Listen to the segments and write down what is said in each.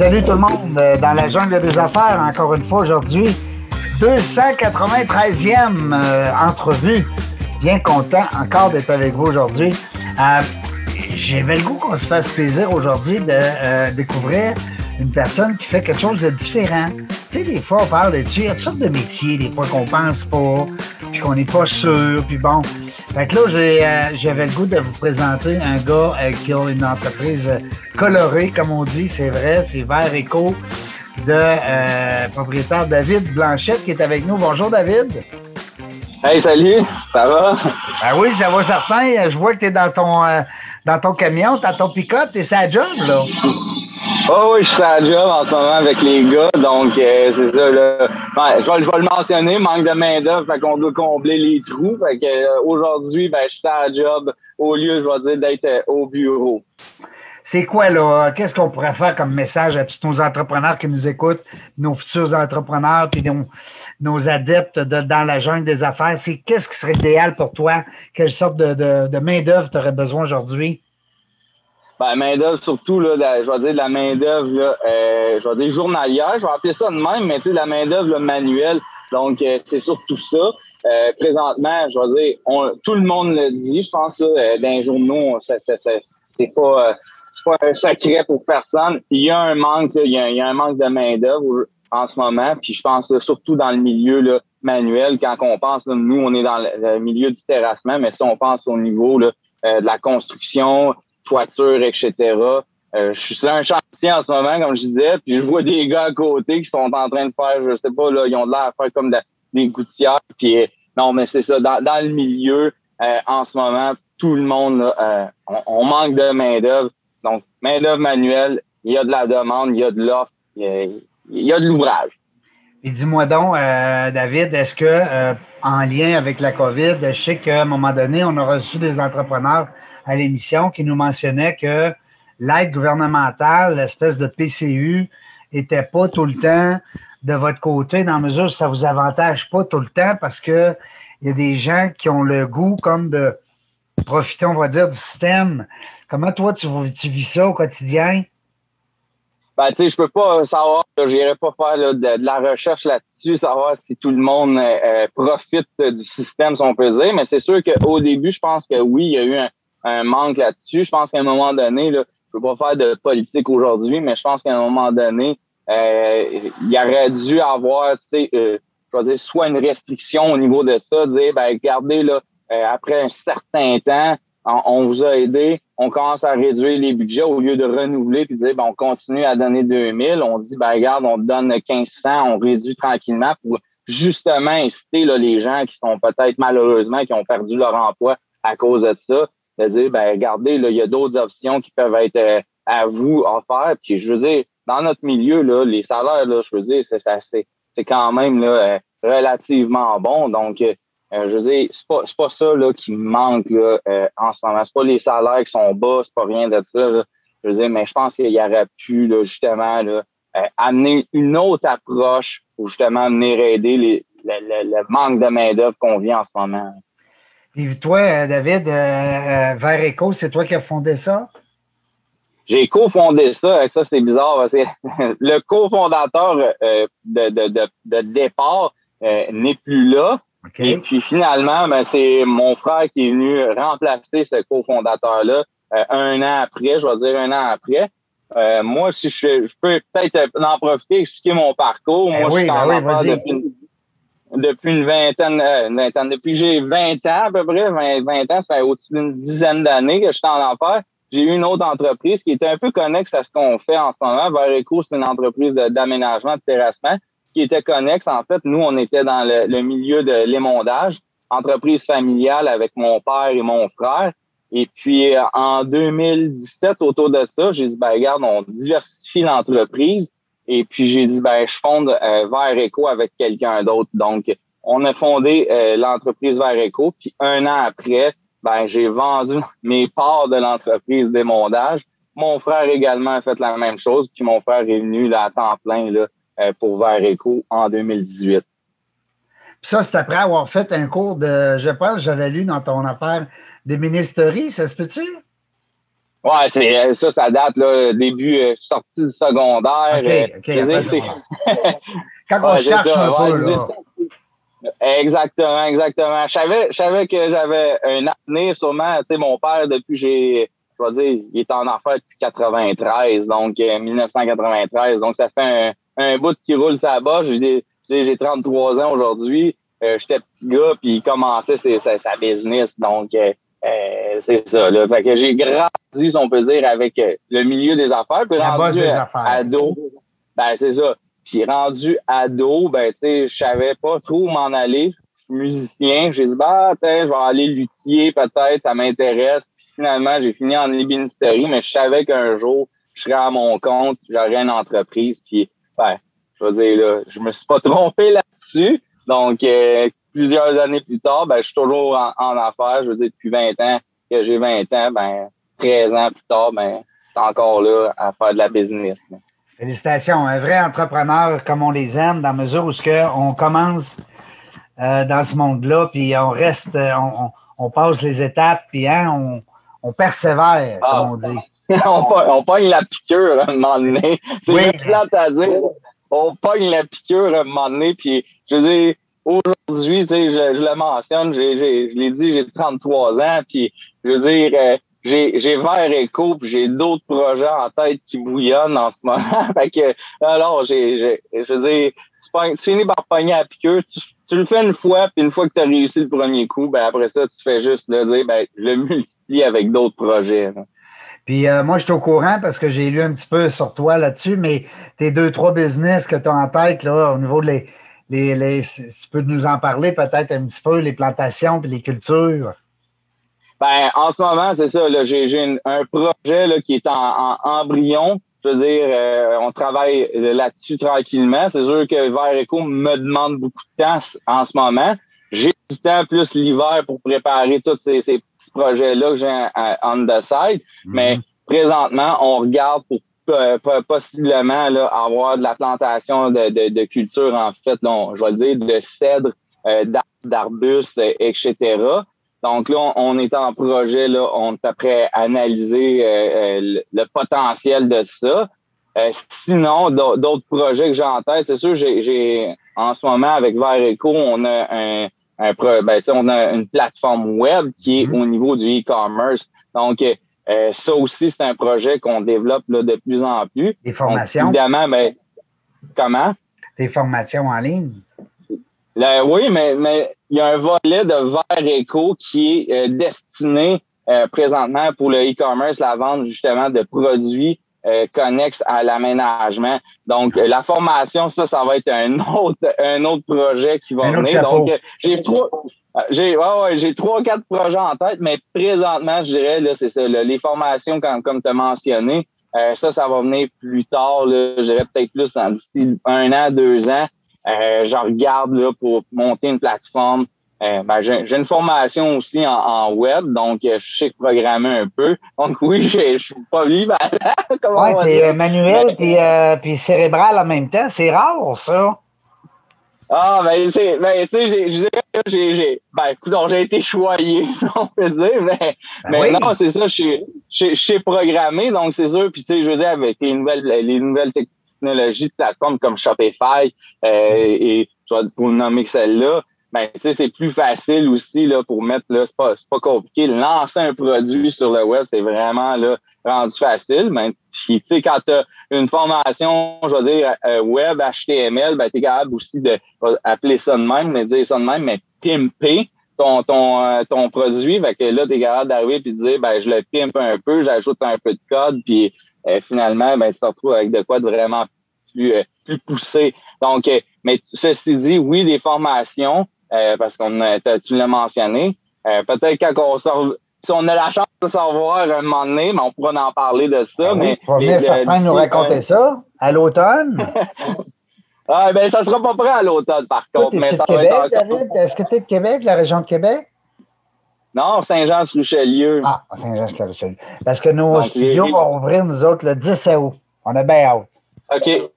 Salut tout le monde euh, dans la jungle des affaires, encore une fois aujourd'hui. 293e euh, entrevue. Bien content encore d'être avec vous aujourd'hui. Euh, J'avais le goût qu'on se fasse plaisir aujourd'hui de euh, découvrir une personne qui fait quelque chose de différent. Tu sais, des fois, on parle de, il y a toutes sortes de métiers, des fois qu'on pense pas, puis qu'on n'est pas sûr, puis bon. Fait que là, euh, j'avais le goût de vous présenter un gars euh, qui a une entreprise euh, colorée, comme on dit, c'est vrai, c'est Vert Éco, de euh, propriétaire David Blanchette qui est avec nous. Bonjour, David. Hey, salut, ça va? Ben oui, ça va certain. Je vois que tu es dans ton, euh, dans ton camion, dans ton pick-up, tu es sa job, là. Oh oui, je suis à la job en ce moment avec les gars, donc euh, c'est ça, là. Je, vais, le mentionner, manque de main-d'œuvre, fait qu'on doit combler les trous. Fait que euh, aujourd'hui, ben, je suis à la job au lieu, je vais dire, d'être euh, au bureau. C'est quoi, là? Qu'est-ce qu'on pourrait faire comme message à tous nos entrepreneurs qui nous écoutent, nos futurs entrepreneurs, puis nos, nos adeptes de- dans la jungle des affaires? C'est qu'est-ce qui serait idéal pour toi? Quelle sorte de, de, de main-d'œuvre tu aurais besoin aujourd'hui? Ben, main-d'œuvre, surtout, là, je vais dire de la main-d'œuvre, euh, je vais dire journalière, je vais appeler ça de même, mais tu sais, la main-d'œuvre manuelle. Donc, euh, c'est surtout ça. Euh, présentement, je vais dire, on- tout le monde le dit, je pense, là, euh, dans les journaux, c'est pas, euh, pas un secret pour personne. Il y a un manque, il, y a, un manque de main-d'œuvre en ce moment, puis je pense surtout dans le milieu là, manuel, quand on pense, là, nous, on est dans le, le milieu du terrassement, mais si on pense au niveau là, euh, de la construction, toiture, etc. Euh, je suis sur un chantier en ce moment, comme je disais, puis je vois des gars à côté qui sont en train de faire, je sais pas, là, ils ont de l'air à faire comme de- des gouttières. Puis euh, non, mais c'est ça, dans, le milieu, euh, en ce moment, tout le monde, on, manque de main-d'œuvre. Donc, main-d'œuvre manuelle, il y a de la demande, il y a de l'offre, il y a, il y a de l'ouvrage. Et dis-moi donc, David, est-ce que, en lien avec la COVID, je sais qu'à un moment donné, on a reçu des entrepreneurs à l'émission qui nous mentionnaient que l'aide gouvernementale, l'espèce de PCU, était pas tout le temps de votre côté, dans la mesure où ça vous avantage pas tout le temps parce que il y a des gens qui ont le goût comme de profiter, on va dire, du système. Comment toi, tu, vis ça au quotidien? Ben, tu sais, je peux pas savoir, je n'irai pas faire de, la recherche là-dessus, savoir si tout le monde euh, euh, profite du système, si on peut dire. Mais c'est sûr qu'au début, je pense que oui, il y a eu un, un manque là-dessus. Je pense qu'à un moment donné, là, je peux pas faire de politique aujourd'hui, mais je pense qu'à un moment donné, euh, il y aurait dû avoir, tu sais, euh, je vais dire, soit une restriction au niveau de ça, dire, ben, regardez, là, euh, après un certain temps, on, vous a aidé, on commence à réduire les budgets au lieu de renouveler puis dire, ben, on continue à donner 2000, on dit, ben, regarde, on donne 1500, on réduit tranquillement pour justement inciter là, les gens qui sont peut-être malheureusement, qui ont perdu leur emploi à cause de ça, de dire, ben, regardez, là, il y a d'autres options qui peuvent être euh, à vous offertes. Puis, je veux dire, dans notre milieu, là, les salaires, là, je veux dire, c'est, c'est, quand même là, euh, relativement bon. Donc, euh, je veux dire, c'est pas, c'est pas ça là, qui manque là, en ce moment. C'est pas les salaires qui sont bas, c'est pas rien de ça. Je veux dire, mais je pense qu'il y aurait pu justement là, amener une autre approche pour justement venir aider le, le manque de main-d'œuvre qu'on vit en ce moment. Et toi, euh, David, euh, euh, Vert Éco, c'est toi qui as fondé ça? J'ai cofondé ça, et ça c'est bizarre. le cofondateur euh, de, de, de, de départ euh, n'est plus là. Et puis finalement, ben, c'est mon frère qui est venu remplacer ce cofondateur-là euh, un an après, je vais dire un an après. Euh, moi, si je, je peux peut-être en profiter, expliquer mon parcours. Ben moi, oui, je suis ben en oui, affaires vas-y. depuis, une- depuis une vingtaine, euh, une vingtaine, depuis j'ai 20 ans à peu près, 20, 20 ans, ça fait au-dessus d'une dizaine d'années que je suis en affaires. J'ai eu une autre entreprise qui était un peu connexe à ce qu'on fait en ce moment. Vereco, c'est une entreprise d'aménagement, de terrassement qui était connexe. En fait, nous, on était dans le, le milieu de l'émondage, entreprise familiale avec mon père et mon frère. Et puis, euh, en 2017, autour de ça, j'ai dit, ben, regarde, on diversifie l'entreprise. Et puis, j'ai dit, ben, je fonde euh, Vert Eco avec quelqu'un d'autre. Donc, on a fondé euh, l'entreprise Vert Eco. Puis, un an après, ben, j'ai vendu mes parts de l'entreprise d'émondage. Mon frère également a fait la même chose. Puis, mon frère est venu là, à temps plein là, euh, pour Vert Eco en 2018. Puis ça, c'est après avoir fait un cours de, je pense, j'avais lu dans ton affaire des ministéries, ça se peut-tu? Ouais, c'est ça, ça date là, début euh, sortie du secondaire. OK. Quand on cherche un peu, là. Exactement, exactement. Je savais, je savais que j'avais un avenir sûrement. Tu sais, mon père, depuis j'ai, je vais dire, il est en affaires depuis 93, donc 1993. Euh, donc ça fait un, un bout qui roule sa bosse. J'ai, j'ai 33 ans aujourd'hui. Euh, j'étais petit gars, puis il commençait sa, sa, business. Donc euh, c'est ça. Là. Fait que j'ai grandi, si on peut dire, avec le milieu des affaires. Puis La rendu des affaires. ado, ben c'est ça. Puis rendu ado, ben, tu sais, je savais pas trop où m'en aller. Je suis musicien. J'ai dit, bah, je vais aller luthier, peut-être, ça m'intéresse. Puis finalement, j'ai fini en ébénisterie, mais je savais qu'un jour, je serais à mon compte, j'aurais une entreprise. Puis, ben, je veux dire, là, je me suis pas trompé là-dessus. Donc, euh, plusieurs années plus tard, ben, je suis toujours en, affaires. Je veux dire, depuis 20 ans que j'ai 20 ans, ben, 13 ans plus tard, ben, je suis encore là à faire de la business. Félicitations. Un vrai entrepreneur comme on les aime, dans la mesure où ce on commence euh, dans ce monde-là, puis on reste, euh, on, passe les étapes, puis hein, on, on persévère, comme ah. on dit. on, on pogne la piqûre à un moment donné. C'est oui. plate à dire. On pogne la piqûre à un moment donné, puis je veux dire, aujourd'hui, tu sais, je, le mentionne, j'ai, je l'ai dit, j'ai 33 ans, puis je veux dire, euh, j'ai j'ai Vert Éco j'ai d'autres projets en tête qui bouillonnent en ce moment. fait que alors j'ai je veux dire tu, finis par pogner à piqûre, tu, tu, le fais une fois puis une fois que tu as réussi le premier coup, ben après ça tu fais juste le dire ben je le multiplie avec d'autres projets. Puis euh, moi, je suis au courant parce que j'ai lu un petit peu sur toi là-dessus, mais tes deux, trois business que tu as en tête là, au niveau de les, les, les, tu peux nous en parler peut-être un petit peu, les plantations puis les cultures? Ben, en ce moment, c'est ça. J'ai un projet là, qui est en, embryon. Je veux dire, euh, on travaille là-dessus tranquillement. C'est sûr que Vert Eco me demande beaucoup de temps en ce moment. J'ai du temps plus l'hiver pour préparer tous ces, ces petits projets-là que j'ai on the side. Mhm. Mais présentement, on regarde pour possiblement là, avoir de la plantation de, de, de culture, en fait, donc, je vais dire, de cèdres, euh, d'arbustes, etc. Donc là, on, est en projet, là, on est à analyser euh, euh, le, potentiel de ça. Euh, sinon, d'autres projets que j'ai en tête, c'est sûr, j'ai en ce moment avec Vert on a un, un ben, on a une plateforme web qui est mm-hmm. au niveau du e-commerce. Donc, ça aussi, c'est un projet qu'on développe là, de plus en plus. Des formations? évidemment, ben, comment? Des formations en ligne? Oui, mais, mais il y a un volet de verre éco qui est euh, destiné euh, présentement pour le e-commerce, la vente justement de produits euh, connexes à l'aménagement. Donc, la formation, ça, ça va être un autre, un autre projet qui va venir. Donc, j'ai trois. J'ai ouais, ouais, j'ai trois quatre projets en tête, mais présentement, je dirais là, c'est ça, les formations comme comme tu as mentionné, ça, ça va venir plus tard. Là, je dirais peut-être plus dans d'ici un an, deux ans. Euh, je regarde là, pour monter une plateforme. Euh, ben, j'ai une formation aussi en, web, donc euh, je sais programmer un peu. Donc oui, je suis pas libre. Oui, tu es manuel puis, puis cérébral en même temps. C'est rare, ça. Ah, ben, c'est, ben, tu sais, j'ai, ben, écoute, j'ai été choyé, on peut dire, mais, ben mais non, c'est ça, je sais programmer, donc c'est sûr, puis tu sais, je veux dire, avec les nouvelles, les nouvelles technologies, de plateformes comme Shopify euh, et pour nommer celle-là, ben, c'est plus facile aussi là, pour mettre, là, c'est pas, pas compliqué. Lancer un produit sur le web, c'est vraiment là, rendu facile. Mais tu sais, quand tu as une formation, je veux dire, euh, web, HTML, ben, tu es capable aussi de appeler ça de même, mais dire ça de même, mais pimper ton, ton, euh, ton produit. Fait que là, tu es capable d'arriver et de dire ben, je le pimpe un peu, j'ajoute un peu de code, puis euh, finalement, ben, tu te retrouves avec de quoi de vraiment plus, euh, plus poussé. Donc, euh, mais ceci dit, oui, des formations, parce qu'on tu l'as mentionné. Peut-être quand on sort, si on a la chance de savoir un moment donné, mais on pourra en parler de ça. Ben mais tu vas venir certains nous raconter ça à l'automne? ah, ben, ça sera pas prêt à l'automne, par contre. Mais ça Québec, David? Est-ce que tu es de Québec, la région de Québec? Non, Saint-Jean-sur-Richelieu. Ah, Saint-Jean-sur-Richelieu. Parce que nos studios vont ouvrir, nous autres, le 10 août. On a bien hâte. OK.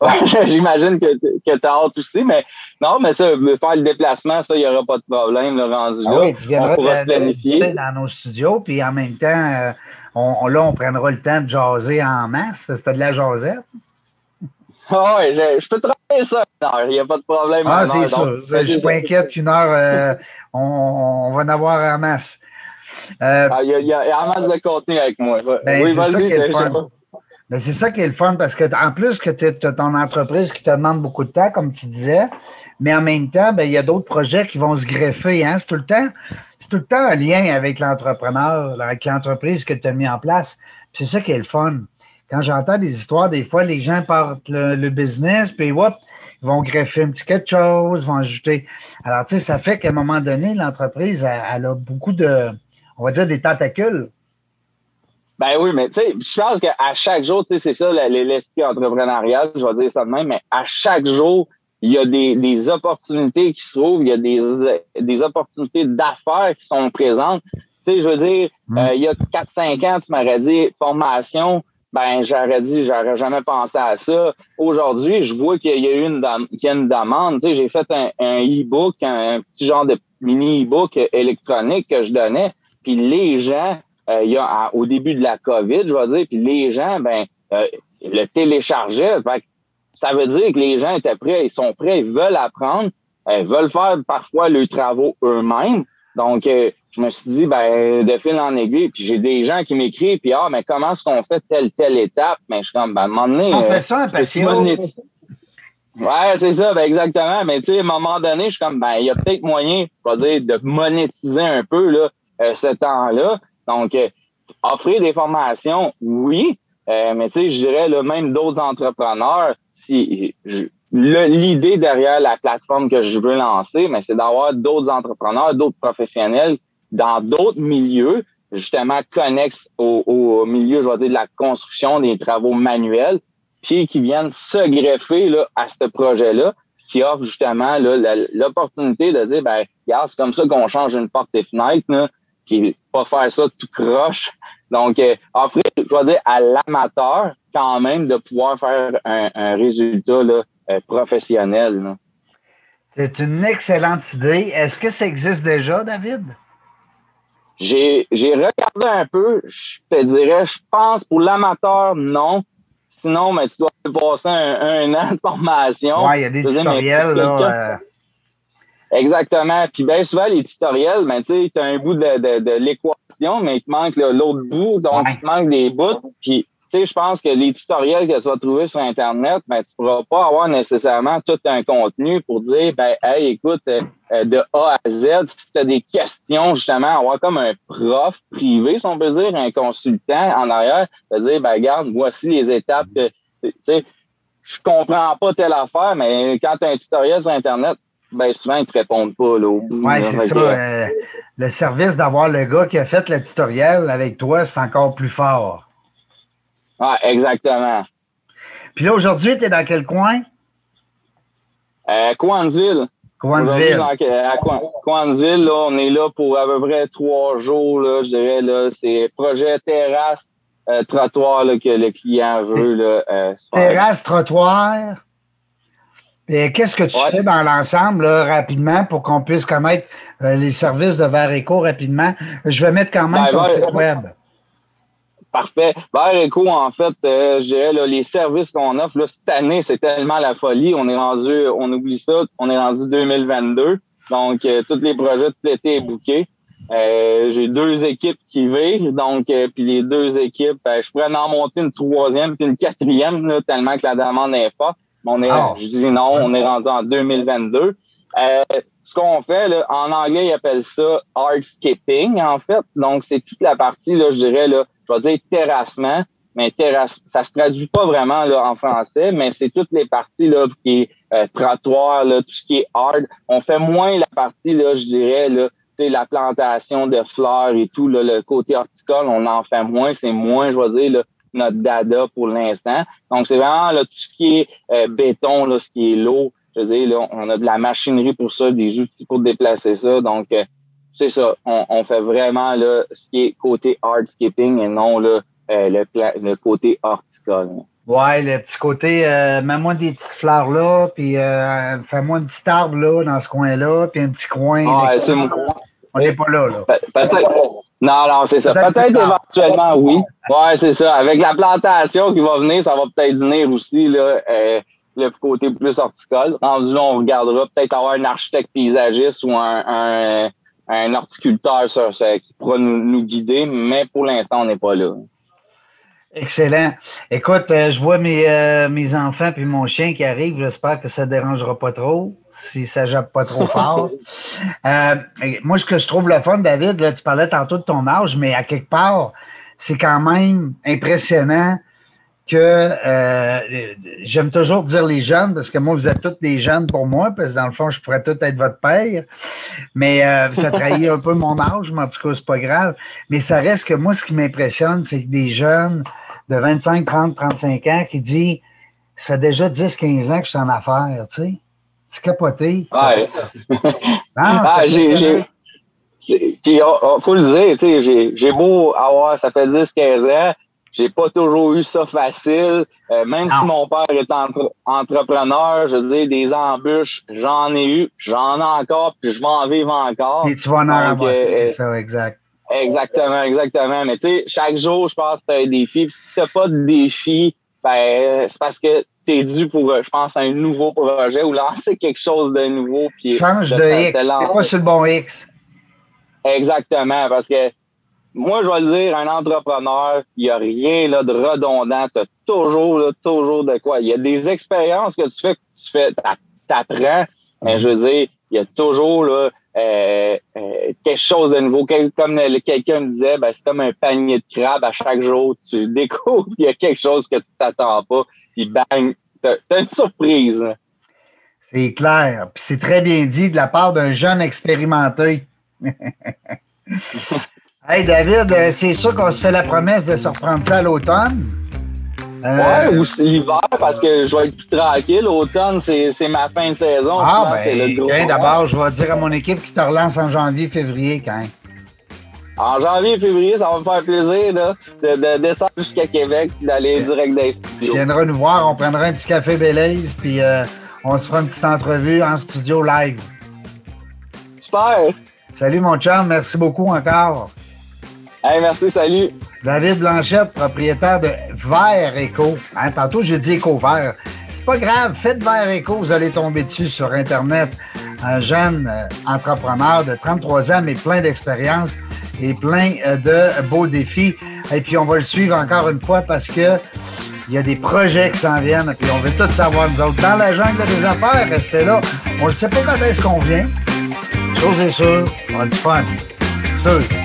J'imagine que, que tu as hâte aussi, mais non, mais ça, faire le déplacement, ça, il n'y aura pas de problème, le rendu ah là. Oui, tu viendras on pourra se planifier. dans nos studios, puis en même temps, euh, on, là, on prendra le temps de jaser en masse. C'était de la jasette. Ah oui, je, peux travailler ça il n'y a pas de problème. Ah, c'est ça. je ne suis pas inquiète qu'une heure, euh, on, va en avoir en masse. Euh, ah, il y, a, en masse de contenu avec moi. Ben, oui, c'est ça qui est le fun. Ben, c'est ça qui est le fun parce que en plus que tu as ton entreprise qui te demande beaucoup de temps, comme tu disais, mais en même temps, ben, il y a d'autres projets qui vont se greffer. Hein? C'est tout le temps, tout le temps un lien avec l'entrepreneur, avec l'entreprise que tu as mis en place. C'est ça qui est le fun. Quand j'entends des histoires, des fois, les gens partent le, business, puis hop, ils vont greffer un petit quelque chose, vont ajouter. Alors, tu sais, ça fait qu'à un moment donné, l'entreprise, elle, a beaucoup de, on va dire, des tentacules. Ben oui, mais tu sais, je pense qu'à chaque jour, tu sais, c'est ça l'esprit entrepreneurial, je vais dire ça de même, mais à chaque jour, il y a des, des opportunités qui se trouvent, il y a des, des opportunités d'affaires qui sont présentes. Tu sais, je veux dire, mm. euh, il y a 4-5 ans, tu m'aurais dit formation, ben j'aurais dit, j'aurais jamais pensé à ça. Aujourd'hui, je vois qu'il y a eu une, qu'il y a une demande. Tu sais, j'ai fait un, un e-book, un, petit genre de mini e-book électronique que je donnais. Puis les gens, euh, il y a au début de la COVID, je vais dire, puis les gens, ben, euh, le téléchargeaient. Fait ça veut dire que les gens étaient prêts, ils sont prêts, ils veulent apprendre, ils veulent faire parfois leurs travaux eux-mêmes. Donc, euh, je me suis dit, ben, de fil en aiguille, puis j'ai des gens qui m'écrivent, puis ah, mais comment est-ce qu'on fait telle, telle étape? Mais je suis comme, ben, à un moment donné. On fait euh, ça, passion. Ouais, c'est ça, ben exactement. Mais tu sais, à un moment donné, je suis comme, ben, il y a peut-être moyen, pas dire, de monétiser un peu là, euh, ce temps-là. Donc, offrir des formations, oui, mais tu sais, je dirais là, même d'autres entrepreneurs, l'idée derrière la plateforme que je veux lancer, mais c'est d'avoir d'autres entrepreneurs, d'autres professionnels dans d'autres milieux, justement connexes au, milieu, je vais dire, de la construction, des travaux manuels, puis qui viennent se greffer là, à ce projet-là, qui offre justement l'opportunité de dire, ben, regarde, c'est comme ça qu'on change une porte et fenêtre, là, puis pas faire ça tout croche. Donc, euh, offrir, je dire, à l'amateur, quand même de pouvoir faire un, résultat là, euh, professionnel. C'est une excellente idée. Est-ce que ça existe déjà, David? J'ai regardé un peu. Je te dirais, je pense pour l'amateur, non. Sinon, mais tu dois passer un, an de formation. Oui, il y a des tutoriels. Là. Exactement. Puis bien souvent, les tutoriels, ben, tu as un bout de, l'équation, mais il te manque l'autre bout, donc il te manque des bouts. Puis tu sais, je pense que les tutoriels que tu vas trouver sur Internet, ben, tu pourras pas avoir nécessairement tout un contenu pour dire, ben, hey, écoute, euh, euh, de A à Z, si tu as des questions, justement, avoir comme un prof privé, si on peut dire, un consultant en arrière, de dire, ben, regarde, voici les étapes que, tu sais, je comprends pas telle affaire, mais quand tu as un tutoriel sur Internet, ben souvent, ils te répondent pas. Oui, c'est ça. Euh, le service d'avoir le gars qui a fait le tutoriel avec toi, c'est encore plus fort. Ah, exactement. Puis là, aujourd'hui, tu es dans quel coin? Euh, Coansville. Coansville. À là, on est là pour à peu près trois jours, là, je dirais. Là, c'est projet terrasse, euh, trottoir là, que le client veut. Là, euh, terrasse, trottoir? Et qu'est-ce que tu fais dans l'ensemble, rapidement, pour qu'on puisse connaître euh, les services de Verre rapidement? Je vais mettre quand même ben, ton site web. Parfait. Vers Eco, en fait, euh, je là, les services qu'on offre, là, cette année, c'est tellement la folie. On est rendu, on oublie ça, on est rendu 2022. Donc, euh, tous les projets, tout l'été est. Euh, j'ai deux équipes qui vivent, donc puis les deux équipes, je pourrais en monter une troisième puis une quatrième, là, tellement que la demande est forte. On est, ah. je dis non, on est rendu en 2022. ce qu'on fait, là, en anglais, ils appellent ça hardscaping, en fait. Donc, c'est toute la partie, là, je dirais, là, je vais dire terrassement, mais terrasse, ça se traduit pas vraiment là, en français, mais c'est toutes les parties là, qui est euh, trottoir, là, tout ce qui est hard. On fait moins la partie, là, je dirais, là, la plantation de fleurs et tout, là, le côté horticole, on en fait moins, c'est moins, je vais dire, là, notre dada pour l'instant. Donc, c'est vraiment là, tout ce qui est euh, béton, là, ce qui est l'eau. Je veux dire, là, on a de la machinerie pour ça, des outils pour déplacer ça. Donc, euh, c'est ça. On, fait vraiment là, ce qui est côté hardscaping et non là, euh, le, le, côté horticole. Ouais, le petit côté, euh, mets-moi des petites fleurs là, puis euh, fais-moi un petit arbre là, dans ce coin-là, puis un petit coin. Ah, on n'est pas là. là. Peut-être, Non, non, c'est ça. Peut-être éventuellement, oui. Ouais, c'est ça. Avec la plantation qui va venir, ça va peut-être venir aussi, là, euh, le côté plus horticole. Rendu là, on regardera peut-être avoir un architecte paysagiste ou un, un, un horticulteur qui pourra nous, nous guider, mais pour l'instant, on n'est pas là. Excellent. Écoute, euh, je vois mes, euh, mes enfants puis mon chien qui arrivent. J'espère que ça ne dérangera pas trop, si ça jappe pas trop fort. Euh, moi, ce que je trouve le fun, David, là, tu parlais tantôt de ton âge, mais à quelque part, c'est quand même impressionnant que j'aime toujours dire les jeunes, parce que moi, vous êtes tous des jeunes pour moi, parce que dans le fond, je pourrais tout être votre père. Mais ça trahit un peu mon âge, mais en tout cas, c'est pas grave. Mais ça reste que moi, ce qui m'impressionne, c'est que des jeunes de 25, 30, 35 ans qui dit Ça fait déjà 10, 15 ans que je suis en affaires, tu sais. C'est capoté. Ouais. ah, j'ai. Il faut le dire, tu sais, j'ai beau avoir, ça fait 10, 15 ans, j'ai pas toujours eu ça facile. Euh, même si mon père est entrepreneur, je veux dire, des embûches, j'en ai eu, j'en ai encore, puis je vais en vivre encore. Et tu vas en avoir, euh, c'est ça, exact. Exactement, exactement. Mais tu sais, chaque jour, je pense que tu as un défi. si tu n'as pas de défi, ben, c'est parce que tu es dû pour, je pense, un nouveau projet ou lancer quelque chose de nouveau. Puis Change de, de X. C'est pas sur le bon X. Exactement, parce que moi, je vais le dire, un entrepreneur, il n'y a rien là, de redondant. Tu as toujours, là, toujours de quoi. Il y a des expériences que tu fais, que tu fais, t'apprends, mais je veux dire, il y a toujours là, euh, euh, quelque chose de nouveau. Comme quelqu'un me disait, ben, c'est comme un panier de crabes. À chaque jour, tu découvres il y a quelque chose que tu t'attends pas. Puis bang, t'as as une surprise. C'est clair. Puis c'est très bien dit de la part d'un jeune expérimenté. hey David, euh, c'est sûr qu'on se fait la promesse de se reprendre ça à l'automne. Euh, ouais, ou l'hiver, parce que je vais être plus tranquille. L'automne, c'est ma fin de saison. Ah, ben, d'abord, je vais dire à mon équipe qui te relance en janvier, février, quand même. En janvier, février, ça va me faire plaisir là, de, descendre jusqu'à Québec d'aller direct dans les studios. Tu viendras nous voir, on prendra un petit café Belize, puis euh, on se fera une petite entrevue en studio live. Super! Salut mon chum, merci beaucoup encore. Hey, merci, salut. David Blanchette, propriétaire de Vert Eco. Hein, tantôt, j'ai dit Eco Vert. C'est pas grave, faites Vert Eco, vous allez tomber dessus sur Internet. Un jeune euh, entrepreneur de 33 ans, mais plein d'expérience et plein euh, de beaux défis. Et puis, on va le suivre encore une fois parce que il y a des projets qui s'en viennent, et puis on veut tout savoir, nous autres. Dans la jungle des affaires, restez là. On ne sait pas quand est-ce qu'on vient. Chose est sûre, on a du fun. Sûr.